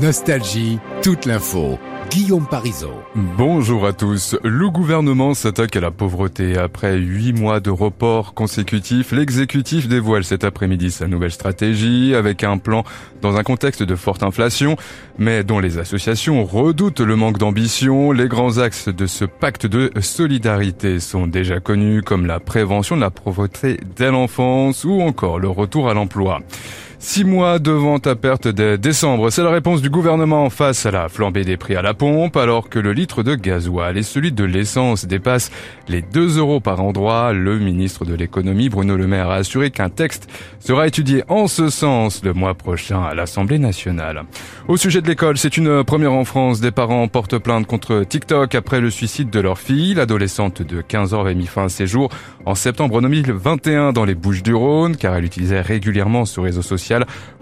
Nostalgie, toute l'info. Guillaume Parisot. Bonjour à tous. Le gouvernement s'attaque à la pauvreté. Après huit mois de report consécutifs, l'exécutif dévoile cet après-midi sa nouvelle stratégie avec un plan dans un contexte de forte inflation, mais dont les associations redoutent le manque d'ambition. Les grands axes de ce pacte de solidarité sont déjà connus comme la prévention de la pauvreté dès l'enfance ou encore le retour à l'emploi. Six mois devant ta perte dès décembre, c'est la réponse du gouvernement face à la flambée des prix à la pompe, alors que le litre de gasoil et celui de l'essence dépassent les 2 euros par endroit. Le ministre de l'économie, Bruno Le Maire, a assuré qu'un texte sera étudié en ce sens le mois prochain à l'Assemblée nationale. Au sujet de l'école, c'est une première en France. Des parents portent plainte contre TikTok après le suicide de leur fille. L'adolescente de 15 ans avait mis fin à ses jours en septembre 2021 dans les Bouches du Rhône, car elle utilisait régulièrement ce réseau social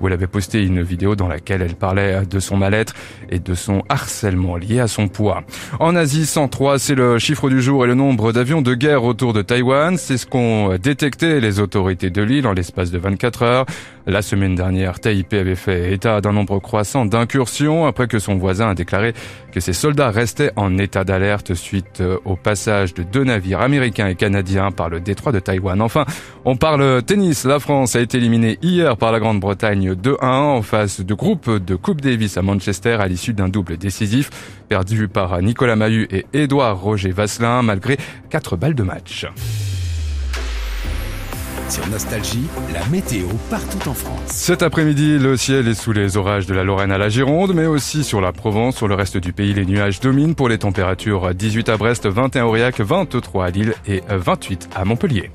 où elle avait posté une vidéo dans laquelle elle parlait de son mal-être et de son harcèlement lié à son poids. En Asie, 103, c'est le chiffre du jour et le nombre d'avions de guerre autour de Taïwan. C'est ce qu'ont détecté les autorités de l'île en l'espace de 24 heures. La semaine dernière, Taipei avait fait état d'un nombre croissant d'incursions après que son voisin a déclaré que ses soldats restaient en état d'alerte suite au passage de deux navires américains et canadiens par le détroit de Taïwan. Enfin, on parle tennis. La France a été éliminée hier par la Grande Grande-Bretagne 2-1 en face de groupe de Coupe Davis à Manchester à l'issue d'un double décisif perdu par Nicolas Mahut et Édouard Roger Vasselin malgré 4 balles de match. Sur Nostalgie, la météo partout en France. Cet après-midi, le ciel est sous les orages de la Lorraine à la Gironde, mais aussi sur la Provence. Sur le reste du pays, les nuages dominent pour les températures 18 à Brest, 21 à Aurillac, 23 à Lille et 28 à Montpellier.